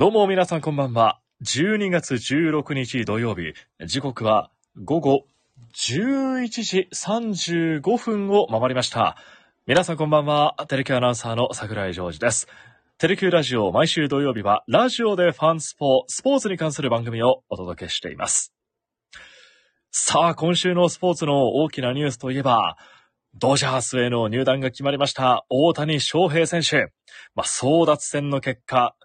どうも皆さんこんばんは。12月16日土曜日、時刻は午後11時35分を回りました。皆さんこんばんは。テレキュアナウンサーの桜井ジョージです。テレキューラジオ毎週土曜日はラジオでファンスポー、スポーツに関する番組をお届けしています。さあ、今週のスポーツの大きなニュースといえば、ドジャースへの入団が決まりました大谷翔平選手。まあ、争奪戦の結果、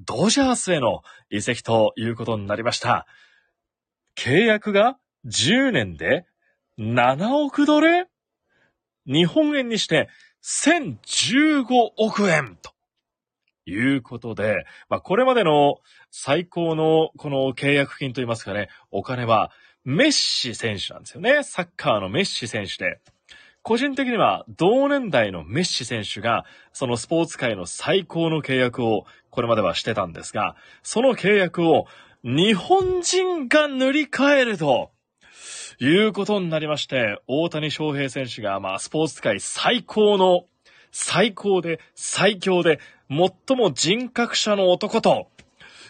ドジャースへの移籍ということになりました。契約が10年で7億ドル？日本円にして1015億円ということで、まあ、これまでの最高のこの契約金といいますかね、お金はメッシ選手なんですよね。サッカーのメッシ選手で。個人的には同年代のメッシ選手がそのスポーツ界の最高の契約をこれまではしてたんですが、その契約を日本人が塗り替えるということになりまして、大谷翔平選手がまあスポーツ界最高の最高で最強で最も人格者の男と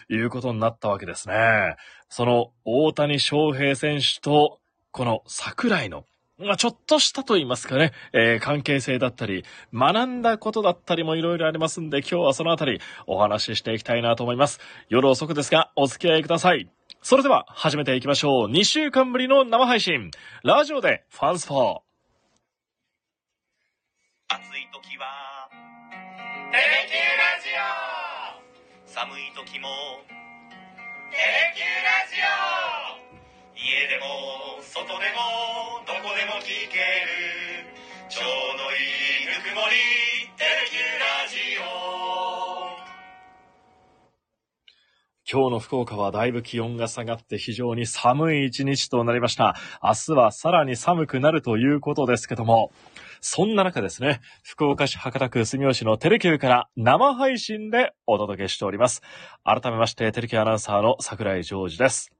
いうことになったわけですね。その大谷翔平選手とこの桜井のまあ、ちょっとしたと言いますかね、えー関係性だったり、学んだことだったりもいろいろありますんで、今日はそのあたりお話ししていきたいなと思います。夜遅くですが、お付き合いください。それでは、始めていきましょう。2週間ぶりの生配信。ラジオでファンスポー。暑い時はテレキューラジオ寒い時もテレキュラジオ家でも外でもどこでも聞けるちょうどいいぬくもりテレキュラジオ今日の福岡はだいぶ気温が下がって非常に寒い一日となりました。明日はさらに寒くなるということですけども、そんな中ですね、福岡市博多区住吉のテレキューから生配信でお届けしております。改めまして、テレキューアナウンサーの桜井ジョージです。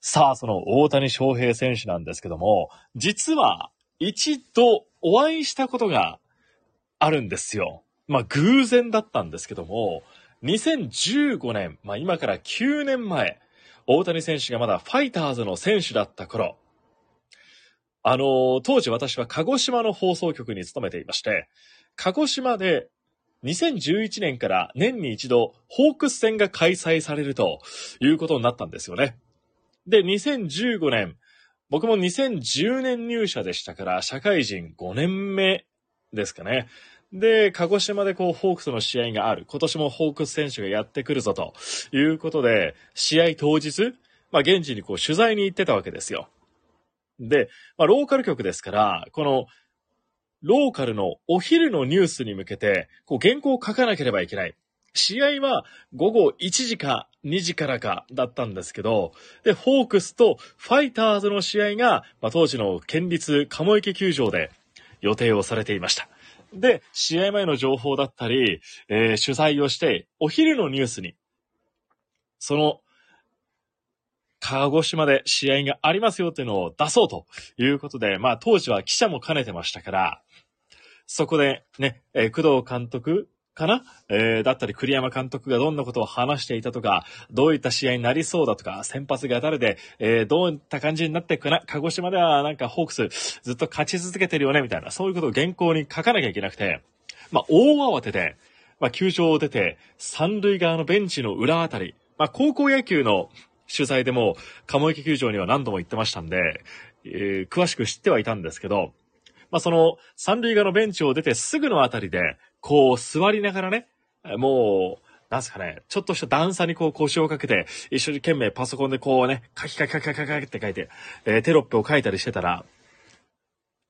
さあ、その大谷翔平選手なんですけども、実は一度お会いしたことがあるんですよ。まあ偶然だったんですけども、2015年、まあ今から9年前、大谷選手がまだファイターズの選手だった頃、あの、当時私は鹿児島の放送局に勤めていまして、鹿児島で2011年から年に一度ホークス戦が開催されるということになったんですよね。で、2015年、僕も2010年入社でしたから、社会人5年目ですかね。で、鹿児島でこう、ホークスの試合がある。今年もホークス選手がやってくるぞということで、試合当日、まあ現地にこう取材に行ってたわけですよ。で、まあローカル局ですから、この、ローカルのお昼のニュースに向けて、こう原稿を書かなければいけない。試合は午後1時か2時からかだったんですけど、で、ホークスとファイターズの試合が、まあ、当時の県立鴨池球場で予定をされていました。で、試合前の情報だったり、えー取材をして、お昼のニュースに、その、鹿児島で試合がありますよっていうのを出そうということで、まあ当時は記者も兼ねてましたから、そこでね、えー工藤監督かな？えーだったり栗山監督がどんなことを話していたとか、どういった試合になりそうだとか、先発が誰で、えーどういった感じになっていくかな？鹿児島ではなんかホークスずっと勝ち続けてるよね？みたいな、そういうことを原稿に書かなきゃいけなくて、まあ大慌てで、まあ球場を出て、三塁側のベンチの裏あたり、まあ高校野球の取材でも、鴨池球場には何度も行ってましたんで、えー詳しく知ってはいたんですけど、まあ、その、三塁側のベンチを出てすぐのあたりで、こう、座りながらね、もう、なんすかね、ちょっとした段差にこう腰をかけて、一生懸命パソコンでこうね、カキカキカキカキカキって書いて、えーテロップを書いたりしてたら、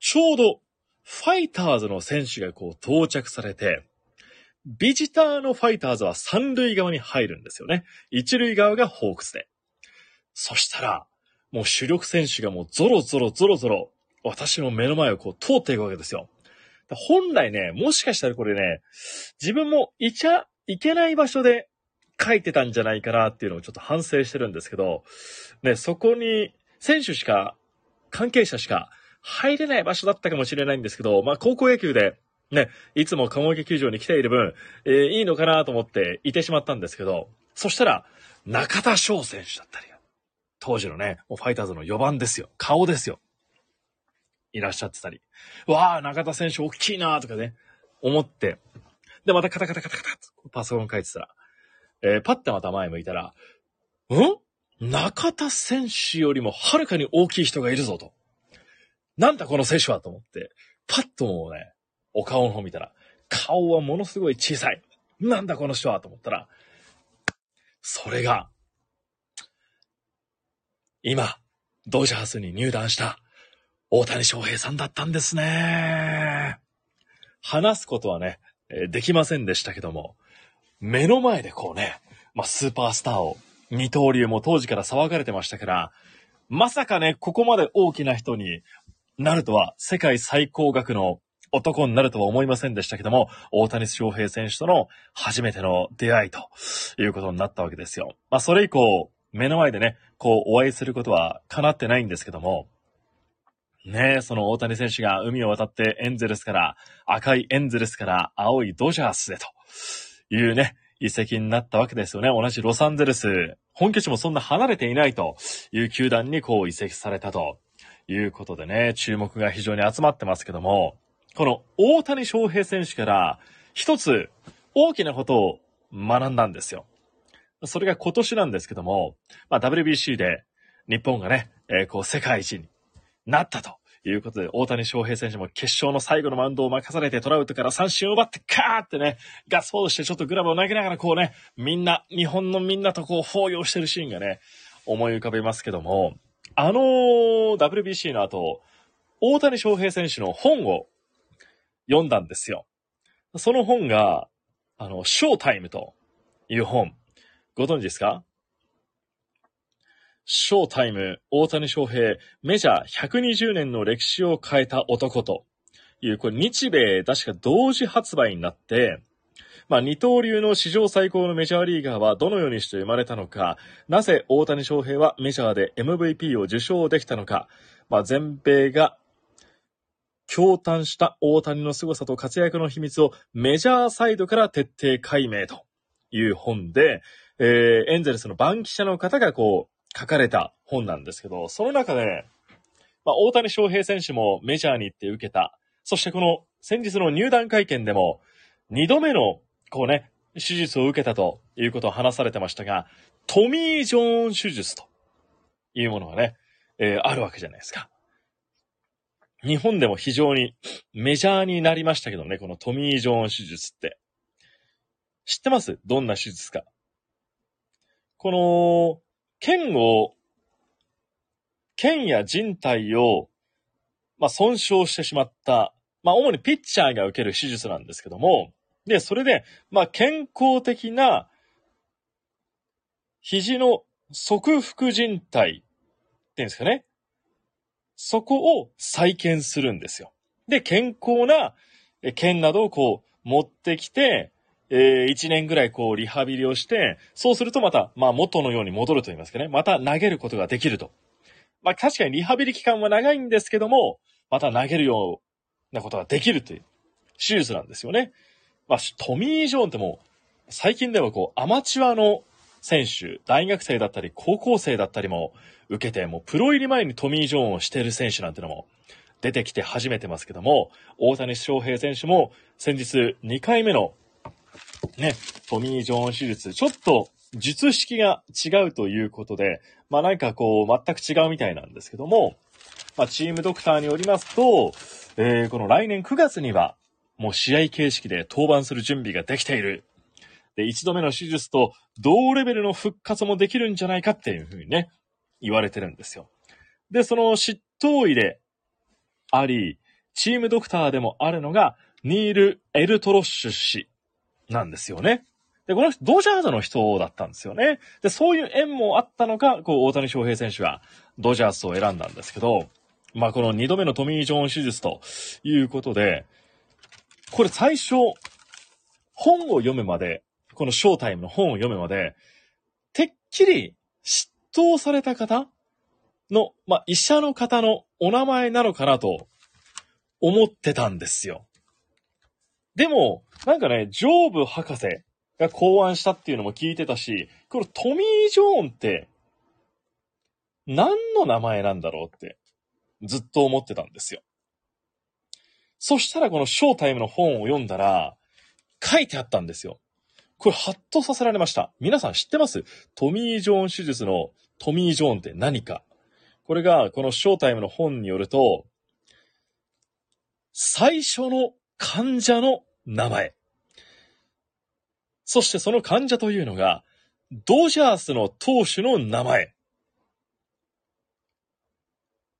ちょうど、ファイターズの選手がこう到着されて、ビジターのファイターズは三塁側に入るんですよね。一塁側がホークスで。そしたら、もう主力選手がもうゾロゾロゾロゾロ、私の目の前をこう通っていくわけですよ。本来ね、もしかしたらこれね、自分もいちゃいけない場所で書いてたんじゃないかなっていうのをちょっと反省してるんですけど、ね、そこに選手しか、関係者しか入れない場所だったかもしれないんですけど、まあ高校野球でね、いつも鴨池球場に来ている分、えーいいのかなと思っていてしまったんですけど、そしたら、中田翔選手だったり、当時のね、もうファイターズの4番ですよ。顔ですよ。いらっしゃってたり。わあ、中田選手大きいなとかね、思って。で、またカタカタカタカタとパソコン書いてたら、えー、パッてまた前向いたら、ん？中田選手よりもはるかに大きい人がいるぞと。なんだこの選手はと思って、パッともうね、お顔の方見たら、顔はものすごい小さい。なんだこの人はと思ったら、それが、今、ドジャースに入団した大谷翔平さんだったんですね。話すことはね、できませんでしたけども、目の前でこうね、まあ、スーパースターを、二刀流も当時から騒がれてましたから、まさかね、ここまで大きな人になるとは、世界最高額の男になるとは思いませんでしたけども、大谷翔平選手との初めての出会いということになったわけですよ。まあ、それ以降、目の前でね、こう、お会いすることは叶ってないんですけども、ねえ、その大谷選手が海を渡ってエンゼルスから、赤いエンゼルスから青いドジャースへというね、移籍になったわけですよね。同じロサンゼルス。本拠地もそんな離れていないという球団にこう移籍されたということでね、注目が非常に集まってますけども、この大谷翔平選手から一つ大きなことを学んだんですよ。それが今年なんですけども、まあ、WBC で日本がね、えー、こう世界一になったということで、大谷翔平選手も決勝の最後のマウンドを任されてトラウトから三振を奪ってカーってね、ガッツポーズしてちょっとグラブを投げながらこうね、みんな、日本のみんなとこう抱擁してるシーンがね、思い浮かべますけども、あの WBC の後、大谷翔平選手の本を読んだんですよ。その本が、あの、ショータイムという本。ご存知ですか？ショータイム、大谷翔平、メジャー120年の歴史を変えた男と。いう、これ日米確か同時発売になって、まあ、二刀流の史上最高のメジャーリーガーはどのようにして生まれたのか、なぜ大谷翔平はメジャーで MVP を受賞できたのか、まあ、全米が驚嘆した大谷の凄さと活躍の秘密をメジャーサイドから徹底解明という本で、えー、エンゼルスの番記者の方がこう書かれた本なんですけど、その中で、まあ、大谷翔平選手もメジャーに行って受けた、そしてこの先日の入団会見でも、二度目のこうね、手術を受けたということを話されてましたが、トミー・ジョーン手術というものがね、えー、あるわけじゃないですか。日本でも非常にメジャーになりましたけどね、このトミー・ジョーン手術って。知ってます？どんな手術か。この、剣を、剣や人体を、まあ、損傷してしまった、まあ、主にピッチャーが受ける手術なんですけども、で、それで、まあ、健康的な、肘の側腹人体っていうんですかね。そこを再建するんですよ。で、健康な剣などをこう持ってきて、えー、1年ぐらいこうリハビリをして、そうするとまた、まあ元のように戻ると言いますかね。また投げることができると。まあ確かにリハビリ期間は長いんですけども、また投げるようなことができるという手術なんですよね。まあ、トミー・ジョーンってもう、最近ではこう、アマチュアの選手、大学生だったり、高校生だったりも受けて、もうプロ入り前にトミー・ジョーンをしてる選手なんてのも出てきて始めてますけども、大谷翔平選手も先日2回目のね、トミー・ジョーン手術、ちょっと術式が違うということで、まあなんかこう全く違うみたいなんですけども、まあチームドクターによりますと、えー、この来年9月にはもう試合形式で登板する準備ができている。で、一度目の手術と同レベルの復活もできるんじゃないかっていうふうにね、言われてるんですよ。で、その執刀医であり、チームドクターでもあるのが、ニール・エルトロッシュ氏なんですよね。で、この人、ドジャーズの人だったんですよね。で、そういう縁もあったのか、こう、大谷翔平選手がドジャースを選んだんですけど、まあ、この二度目のトミー・ジョーン手術ということで、これ最初、本を読むまで、このショータイムの本を読むまで、てっきり執刀された方の、まあ、医者の方のお名前なのかなと思ってたんですよ。でも、なんかね、ジョーブ博士が考案したっていうのも聞いてたし、このトミー・ジョーンって、何の名前なんだろうって、ずっと思ってたんですよ。そしたらこのショータイムの本を読んだら、書いてあったんですよ。これ、ハッとさせられました。皆さん知ってます？トミー・ジョーン手術のトミー・ジョーンって何かこれが、このショータイムの本によると、最初の患者の名前。そしてその患者というのが、ドジャースの投手の名前。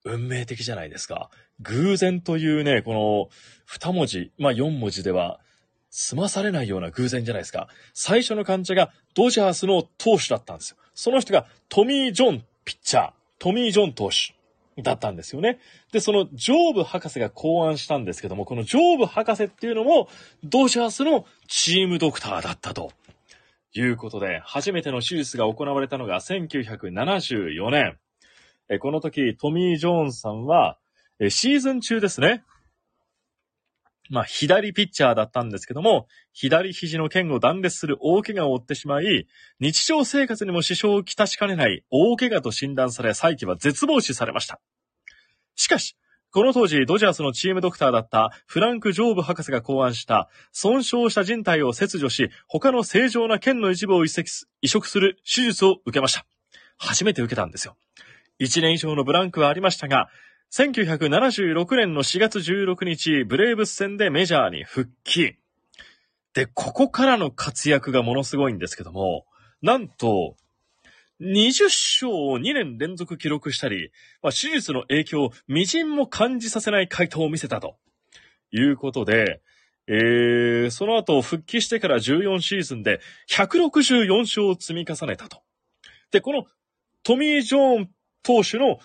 運命的じゃないですか。偶然というね、この二文字、まあ四文字では済まされないような偶然じゃないですか。最初の患者がドジャースの投手だったんですよ。その人がトミー・ジョンピッチャー、トミー・ジョン投手だったんですよね。で、そのジョーブ博士が考案したんですけども、このジョーブ博士っていうのもドジャースのチームドクターだったということで、初めての手術が行われたのが1974年。えこの時、トミー・ジョーンさんは、えシーズン中ですね。まあ、左ピッチャーだったんですけども、左肘の腱を断裂する大怪我を負ってしまい、日常生活にも支障をきたしかねない大怪我と診断され、再起は絶望視されました。しかし、この当時、ドジャースのチームドクターだったフランク・ジョーブ博士が考案した、損傷した人体を切除し、他の正常な腱の一部を移植する手術を受けました。初めて受けたんですよ。1年以上のブランクはありましたが、1976年の4月16日、ブレーブス戦でメジャーに復帰。で、ここからの活躍がものすごいんですけども、なんと、20勝を2年連続記録したり、まあ、手術の影響を微塵も感じさせない回答を見せたということで、えー、その後復帰してから14シーズンで164勝を積み重ねたと。で、このトミー・ジョーン投手の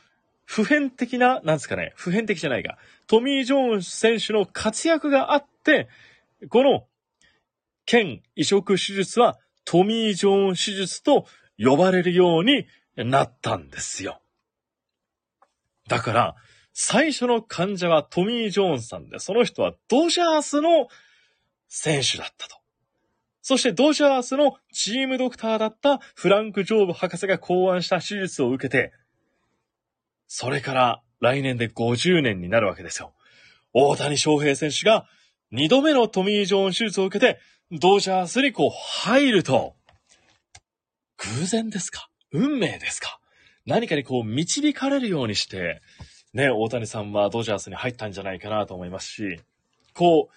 普遍的な、なんですかね、普遍的じゃないが、トミー・ジョーン選手の活躍があって、この、腱移植手術はトミー・ジョーン手術と呼ばれるようになったんですよ。だから、最初の患者はトミー・ジョーンさんで、その人はドジャースの選手だったと。そしてドジャースのチームドクターだったフランク・ジョーブ博士が考案した手術を受けて、それから来年で50年になるわけですよ。大谷翔平選手が2度目のトミー・ジョーン手術を受けて、ドジャースにこう入ると、偶然ですか？運命ですか？何かにこう導かれるようにして、ね、大谷さんはドジャースに入ったんじゃないかなと思いますし、こう、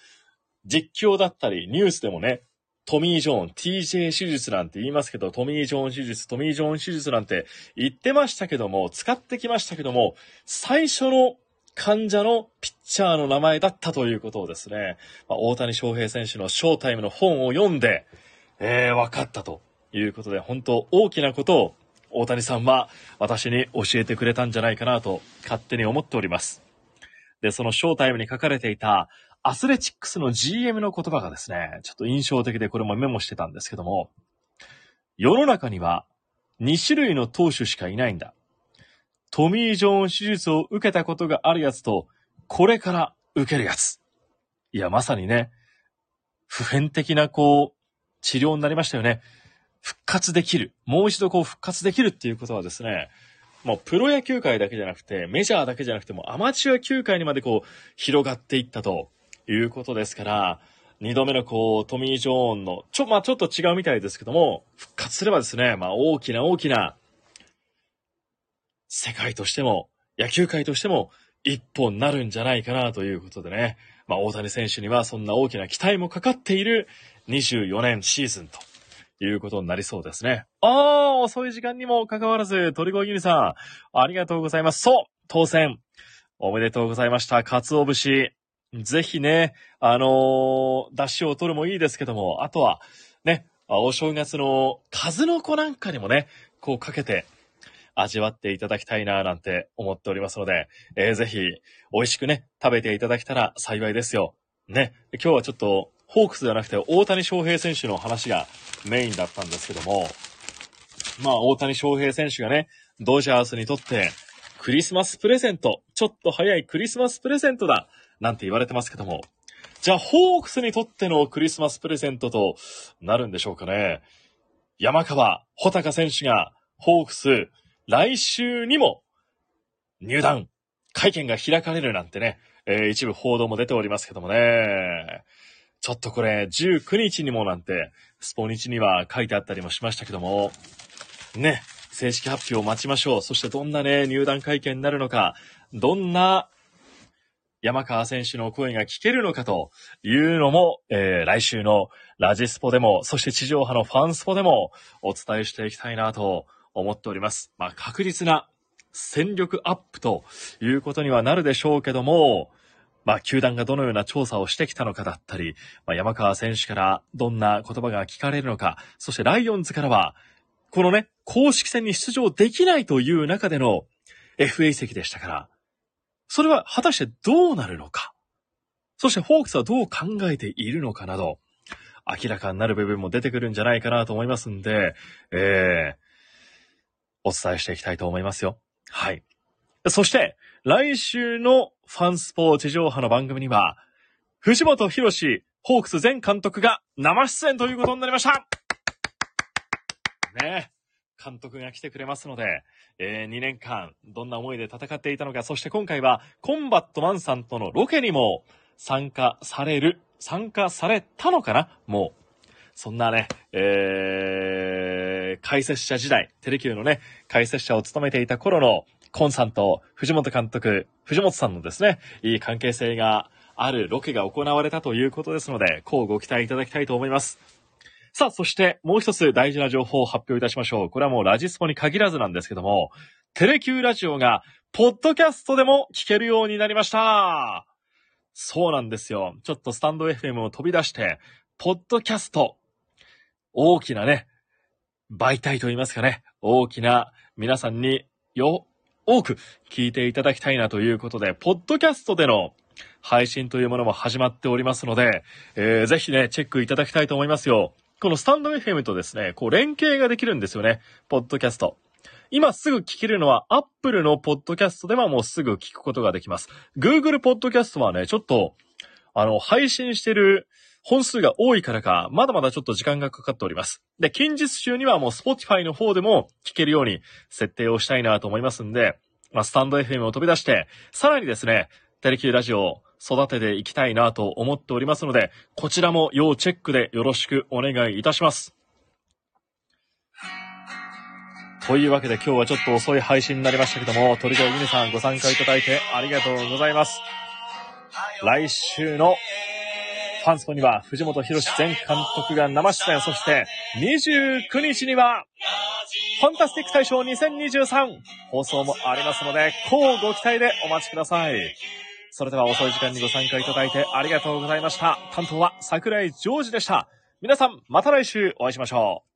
実況だったりニュースでもね、トミー・ジョーン、TJ 手術なんて言いますけど、トミー・ジョーン手術、トミー・ジョーン手術なんて言ってましたけども、使ってきましたけども、最初の患者のピッチャーの名前だったということをですね、まあ、大谷翔平選手のショータイムの本を読んで、えー、分かったということで、本当大きなことを大谷さんは私に教えてくれたんじゃないかなと勝手に思っております。で、そのショータイムに書かれていたアスレチックスの GM の言葉がですね、ちょっと印象的でこれもメモしてたんですけども、世の中には2種類の投手しかいないんだ。トミー・ジョーン手術を受けたことがあるやつと、これから受けるやつ。いや、まさにね、普遍的なこう、治療になりましたよね。復活できる。もう一度こう復活できるっていうことはですね、もうプロ野球界だけじゃなくて、メジャーだけじゃなくてもアマチュア球界にまでこう広がっていったということですから、二度目のこうトミー・ジョーンの、ちょ、まあちょっと違うみたいですけども、復活すればですね、まあ大きな大きな世界としても、野球界としても一本になるんじゃないかなということでね、まあ大谷選手にはそんな大きな期待もかかっている24年シーズンということになりそうですね。ああ、遅い時間にもかかわらず、鳥越ゆりさん、ありがとうございます。そう、当選。おめでとうございました。鰹節。ぜひね、あのー、出汁を取るもいいですけども、あとは、ね、お正月の数の子なんかにもね、こうかけて味わっていただきたいななんて思っておりますので、えー、ぜひ美味しくね、食べていただけたら幸いですよ。ね、今日はちょっとホークスではなくて大谷翔平選手の話がメインだったんですけども、まあ大谷翔平選手がね、ドジャースにとってクリスマスプレゼント、ちょっと早いクリスマスプレゼントだ、なんて言われてますけども、じゃあ、ホークスにとってのクリスマスプレゼントとなるんでしょうかね。山川穂高選手が、ホークス、来週にも入団会見が開かれるなんてね、えー、一部報道も出ておりますけどもね。ちょっとこれ、19日にもなんて、スポニチには書いてあったりもしましたけども、ね、正式発表を待ちましょう。そしてどんなね、入団会見になるのか、どんな山川選手の声が聞けるのかというのも、えー、来週のラジスポでも、そして地上波のファンスポでもお伝えしていきたいなと思っております。まあ、確実な戦力アップということにはなるでしょうけども、まあ、球団がどのような調査をしてきたのかだったり、まあ、山川選手からどんな言葉が聞かれるのか、そしてライオンズからは、このね、公式戦に出場できないという中での FA 席でしたから、それは果たしてどうなるのか、そしてホークスはどう考えているのかなど、明らかになる部分も出てくるんじゃないかなと思いますんで、えー、お伝えしていきたいと思いますよ。はい。そして、来週のファンスポー地上波の番組には、藤本博士、ホークス前監督が生出演ということになりましたね監督が来てくれますので、えー、2年間、どんな思いで戦っていたのか、そして今回は、コンバットマンさんとのロケにも参加される、参加されたのかなもう。そんなね、えー、解説者時代、テレキューのね、解説者を務めていた頃の、コンさんと藤本監督、藤本さんのですね、いい関係性があるロケが行われたということですので、こうご期待いただきたいと思います。さあ、そしてもう一つ大事な情報を発表いたしましょう。これはもうラジスポに限らずなんですけども、テレキューラジオが、ポッドキャストでも聞けるようになりました。そうなんですよ。ちょっとスタンド FM を飛び出して、ポッドキャスト、大きなね、媒体といいますかね、大きな皆さんによ、多く聞いていただきたいなということで、ポッドキャストでの配信というものも始まっておりますので、えー、ぜひね、チェックいただきたいと思いますよ。このスタンド FM とですね、こう連携ができるんですよね。ポッドキャスト。今すぐ聞けるのは Apple のポッドキャストではもうすぐ聞くことができます。Google ポッドキャストはね、ちょっと、あの、配信してる本数が多いからか、まだまだちょっと時間がかかっております。で、近日中にはもう Spotify の方でも聞けるように設定をしたいなと思いますんで、まあ、スタンド FM を飛び出して、さらにですね、テレキューラジオ育てていきたいなと思っておりますので、こちらも要チェックでよろしくお願いいたします。というわけで今日はちょっと遅い配信になりましたけども、鳥越ユニさんご参加いただいてありがとうございます。来週のファンスポには藤本博前監督が生出演、そして29日にはファンタスティック大賞2023放送もありますので、こうご期待でお待ちください。それでは遅い時間にご参加いただいてありがとうございました。担当は桜井ジョージでした。皆さん、また来週お会いしましょう。